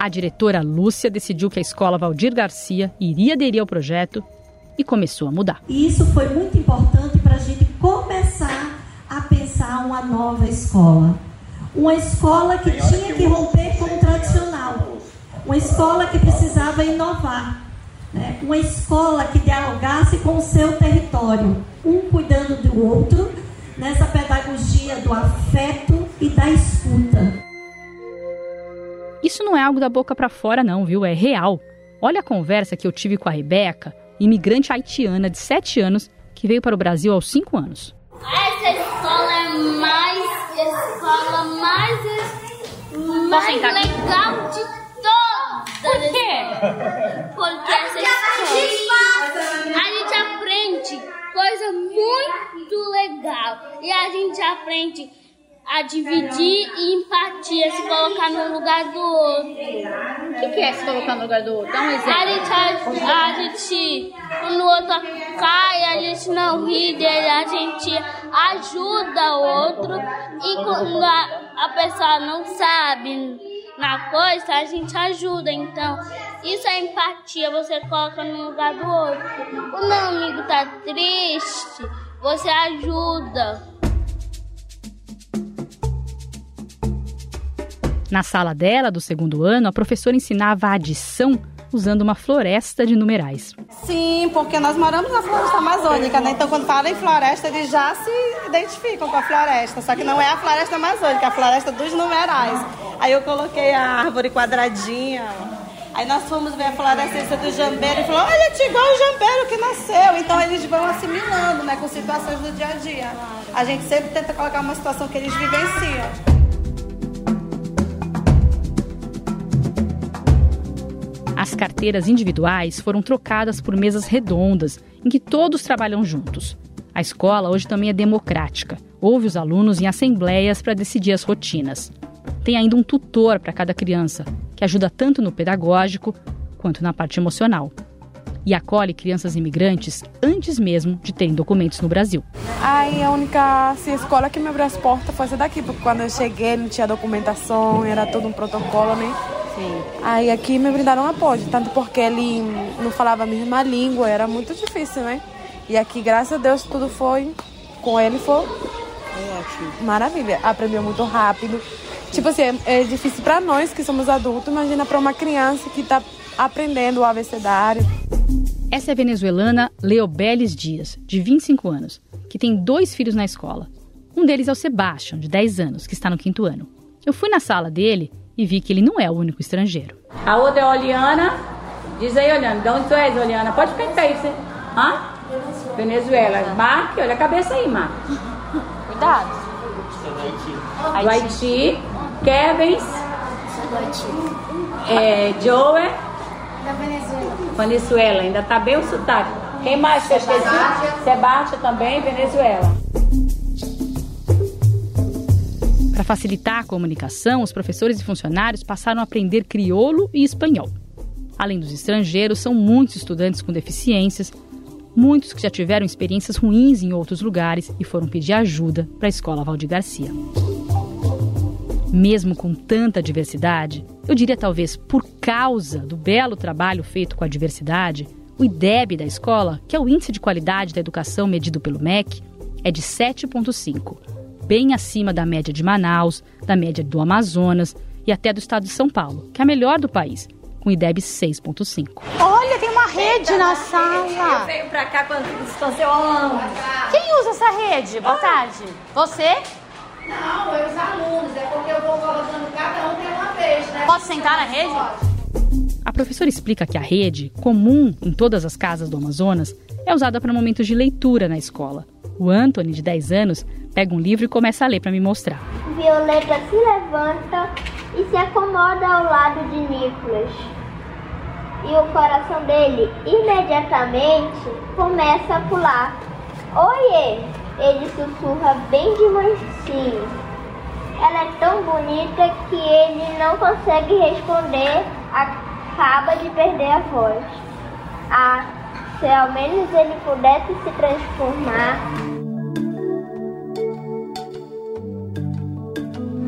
a diretora Lúcia decidiu que a escola Valdir Garcia iria aderir ao projeto e começou a mudar. E isso foi muito importante para a gente começar a pensar uma nova escola. Uma escola que tinha que romper com o tradicional. Uma escola que precisava inovar. Né? Uma escola que dialogasse com o seu território. Um cuidando do outro, nessa pedagogia do afeto e da escuta. Isso não é algo da boca para fora, não, viu? É real. Olha a conversa que eu tive com a Rebeca, imigrante haitiana de 7 anos que veio para o Brasil aos 5 anos. Essa escola é mais escola mais, mais legal de todas. Por quê? Porque essa escola a gente aprende coisa muito legal. E a gente aprende a dividir e empatia, se colocar no lugar do outro. O que, que é se colocar no lugar do outro? Dá um exemplo. A gente, a, a gente, quando o outro cai, a gente não ri dele, a gente ajuda o outro. E quando a, a pessoa não sabe na coisa, a gente ajuda. Então, isso é empatia, você coloca no lugar do outro. O meu amigo tá triste, você ajuda. Na sala dela, do segundo ano, a professora ensinava a adição usando uma floresta de numerais. Sim, porque nós moramos na floresta amazônica, né? Então, quando fala em floresta, eles já se identificam com a floresta. Só que não é a floresta amazônica, é a floresta dos numerais. Aí eu coloquei a árvore quadradinha. Aí nós fomos ver a florescência do jambeiro e falou, olha, te igual o jambeiro que nasceu. Então eles vão assimilando, né, com situações do dia a dia. A gente sempre tenta colocar uma situação que eles vivenciam. As carteiras individuais foram trocadas por mesas redondas, em que todos trabalham juntos. A escola hoje também é democrática. Ouve os alunos em assembleias para decidir as rotinas. Tem ainda um tutor para cada criança, que ajuda tanto no pedagógico quanto na parte emocional. E acolhe crianças imigrantes antes mesmo de terem documentos no Brasil. Aí a única assim, escola que me abriu as portas foi essa daqui, porque quando eu cheguei não tinha documentação, era todo um protocolo, né? Sim. Aí aqui me brindaram apoio, tanto porque ele não falava a mesma língua, era muito difícil, né? E aqui, graças a Deus, tudo foi com ele foi ótimo. Maravilha. Aprendeu muito rápido. Tipo assim, é, é difícil para nós que somos adultos, imagina para uma criança que está aprendendo o abecedário. Essa é a venezuelana Leobelis Dias, de 25 anos, que tem dois filhos na escola. Um deles é o Sebastian, de 10 anos, que está no quinto ano. Eu fui na sala dele e vi que ele não é o único estrangeiro. A outra é a Oliana. Diz aí, Oliana, de onde tu és, Oliana? Pode ficar aí, você. Hã? Venezuela. Marque, olha a cabeça aí, Marque. Cuidado. Do Haiti. Kevins. Do Haiti. É, Joe. Da Venezuela. Venezuela, ainda tá bem o sotaque. Quem mais esqueci? Sebastião também, Venezuela. Para facilitar a comunicação, os professores e funcionários passaram a aprender crioulo e espanhol. Além dos estrangeiros, são muitos estudantes com deficiências, muitos que já tiveram experiências ruins em outros lugares e foram pedir ajuda para a escola Valdir Garcia. Mesmo com tanta diversidade, eu diria talvez por causa do belo trabalho feito com a diversidade, o IDEB da escola, que é o índice de qualidade da educação medido pelo MEC, é de 7,5 bem acima da média de Manaus, da média do Amazonas e até do estado de São Paulo, que é a melhor do país, com IDEB 6.5. Olha, tem uma rede na sala. Eu venho pra cá quando distância eu amo. Quem usa essa rede? Boa tarde. Você? Não, eu os alunos. É porque eu vou colocando cada um de uma vez, né? Posso sentar na rede? A professora explica que a rede, comum em todas as casas do Amazonas, é usada para momentos de leitura na escola. O Anthony, de 10 anos, pega um livro e começa a ler para me mostrar. Violeta se levanta e se acomoda ao lado de Nicholas. E o coração dele imediatamente começa a pular. Oiê! Ele sussurra bem de mansinho. Ela é tão bonita que ele não consegue responder, acaba de perder a voz. Ah, se ao menos ele pudesse se transformar.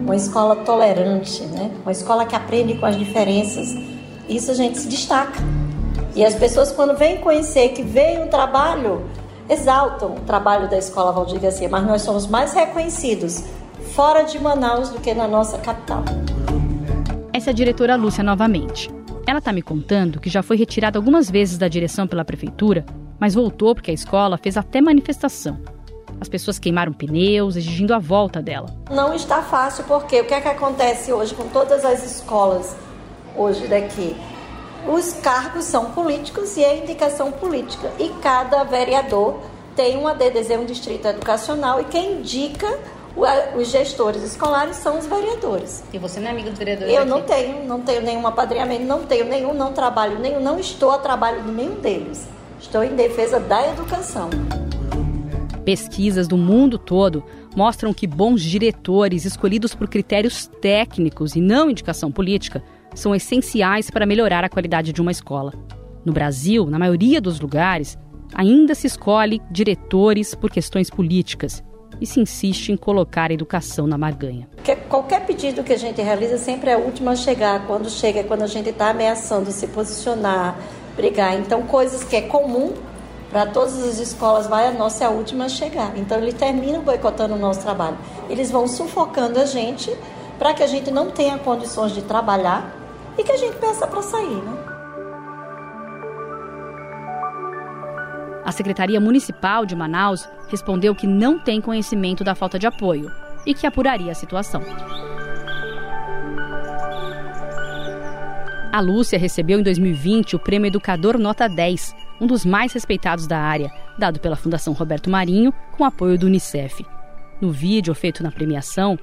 Uma escola tolerante, né? Uma escola que aprende com as diferenças. Isso a gente se destaca. E as pessoas quando vêm conhecer que veio um trabalho, exaltam o trabalho da Escola Valdir Garcia, mas nós somos mais reconhecidos fora de Manaus do que na nossa capital. Essa é a diretora Lúcia novamente. Ela está me contando que já foi retirada algumas vezes da direção pela prefeitura, mas voltou porque a escola fez até manifestação. As pessoas queimaram pneus, exigindo a volta dela. Não está fácil porque o que é que acontece hoje com todas as escolas hoje daqui? Os cargos são políticos e é indicação política. E cada vereador tem um ADDZ, um distrito educacional, e quem indica Os gestores escolares são os vereadores. E você não é amiga dos vereadores? Eu aqui? não tenho, não tenho nenhum apadrinhamento, não tenho nenhum, não trabalho nenhum, não estou a trabalho de nenhum deles. Estou em defesa da educação. Pesquisas do mundo todo mostram que bons diretores escolhidos por critérios técnicos e não indicação política são essenciais para melhorar a qualidade de uma escola. No Brasil, na maioria dos lugares, ainda se escolhe diretores por questões políticas e se insiste em colocar a educação na marganha. Qualquer pedido que a gente realiza sempre é a última a chegar. Quando chega é quando a gente está ameaçando se posicionar, brigar. Então, coisas que é comum para todas as escolas, vai a nossa é a última a chegar. Então, eles terminam boicotando o nosso trabalho. Eles vão sufocando a gente para que a gente não tenha condições de trabalhar e que a gente peça para sair, né? A Secretaria Municipal de Manaus respondeu que não tem conhecimento da falta de apoio e que apuraria a situação. A Lúcia recebeu em 2020 o Prêmio Educador Nota 10, um dos mais respeitados da área, dado pela Fundação Roberto Marinho, com apoio do Unicef. No vídeo feito na premiação,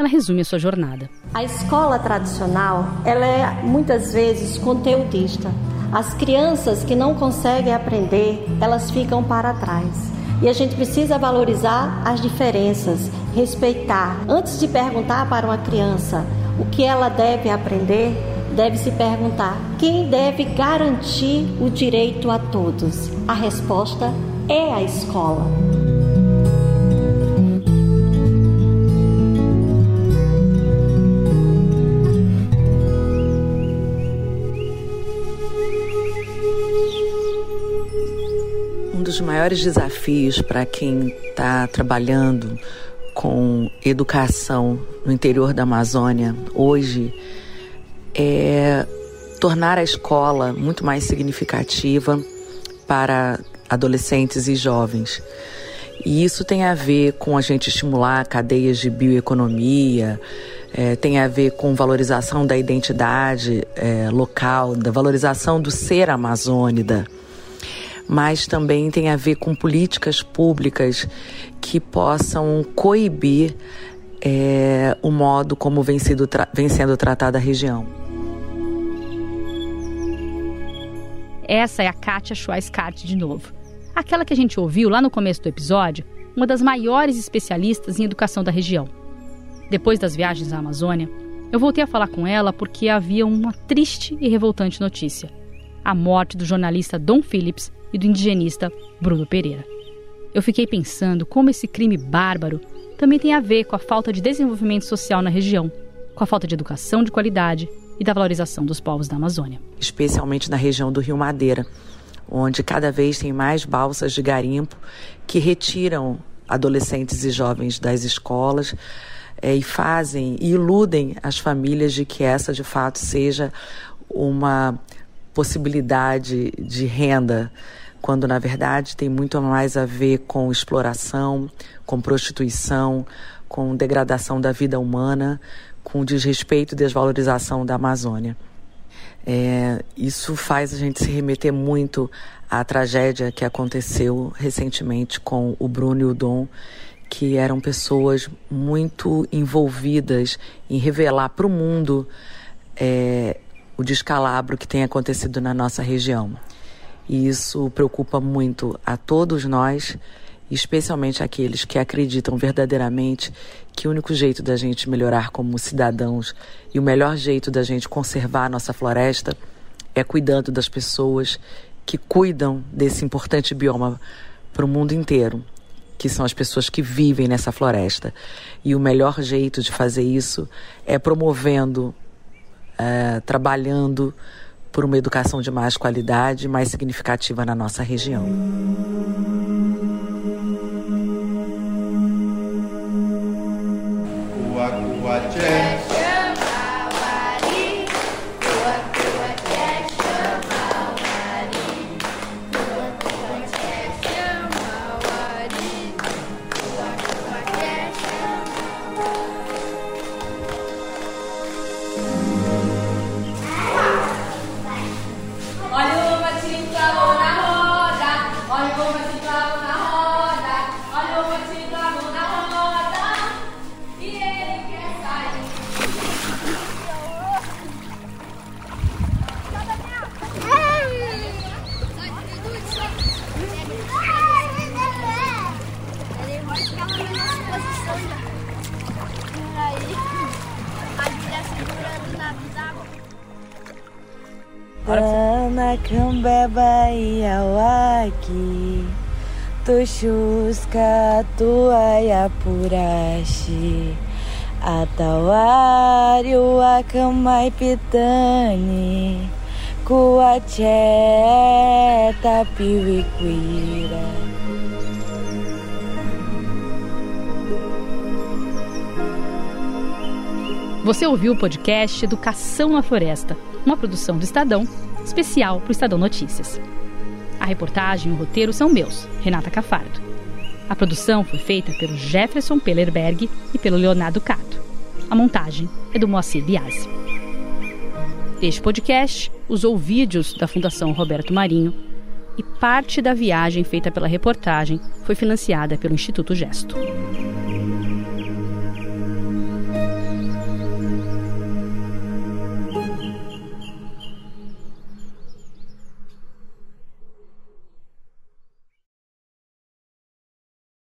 ela resume a sua jornada. A escola tradicional, ela é muitas vezes conteudista. As crianças que não conseguem aprender, elas ficam para trás. E a gente precisa valorizar as diferenças, respeitar. Antes de perguntar para uma criança o que ela deve aprender, deve se perguntar quem deve garantir o direito a todos. A resposta é a escola. Dos maiores desafios para quem está trabalhando com educação no interior da Amazônia hoje é tornar a escola muito mais significativa para adolescentes e jovens. E isso tem a ver com a gente estimular cadeias de bioeconomia, é, tem a ver com valorização da identidade é, local, da valorização do ser amazônida, mas também tem a ver com políticas públicas que possam coibir é, o modo como vem, sido vem sendo tratada a região. Essa é a Kátia Schweizkart de novo. Aquela que a gente ouviu lá no começo do episódio, uma das maiores especialistas em educação da região. Depois das viagens à Amazônia, eu voltei a falar com ela porque havia uma triste e revoltante notícia: a morte do jornalista Dom Phillips e do indigenista Bruno Pereira. Eu fiquei pensando como esse crime bárbaro também tem a ver com a falta de desenvolvimento social na região, com a falta de educação de qualidade e da valorização dos povos da Amazônia. Especialmente na região do Rio Madeira, onde cada vez tem mais balsas de garimpo que retiram adolescentes e jovens das escolas é, e fazem e iludem as famílias de que essa de fato seja uma possibilidade de renda, quando na verdade tem muito mais a ver com exploração, com prostituição, com degradação da vida humana, com desrespeito e desvalorização da Amazônia. É, isso faz a gente se remeter muito à tragédia que aconteceu recentemente com o Bruno e o Dom, que eram pessoas muito envolvidas em revelar para o mundo é, o descalabro que tem acontecido na nossa região. E isso preocupa muito a todos nós, especialmente aqueles que acreditam verdadeiramente que o único jeito da gente melhorar como cidadãos e o melhor jeito da gente conservar a nossa floresta é cuidando das pessoas que cuidam desse importante bioma para o mundo inteiro, que são as pessoas que vivem nessa floresta. E o melhor jeito de fazer isso é promovendo é, trabalhando por uma educação de mais qualidade, mais significativa na nossa região. Na cambeba e awaki Tushusca tuaya purashi Atawari wakamai pitani Kuacheta piwiquira Você ouviu o podcast Educação na Floresta, uma produção do Estadão, especial para o Estadão Notícias. A reportagem e o roteiro são meus, Renata Cafardo. A produção foi feita pelo Jefferson Pellerberg e pelo Leonardo Cato. A montagem é do Moacir Biasi. Este podcast usou vídeos da Fundação Roberto Marinho e parte da viagem feita pela reportagem foi financiada pelo Instituto Gesto.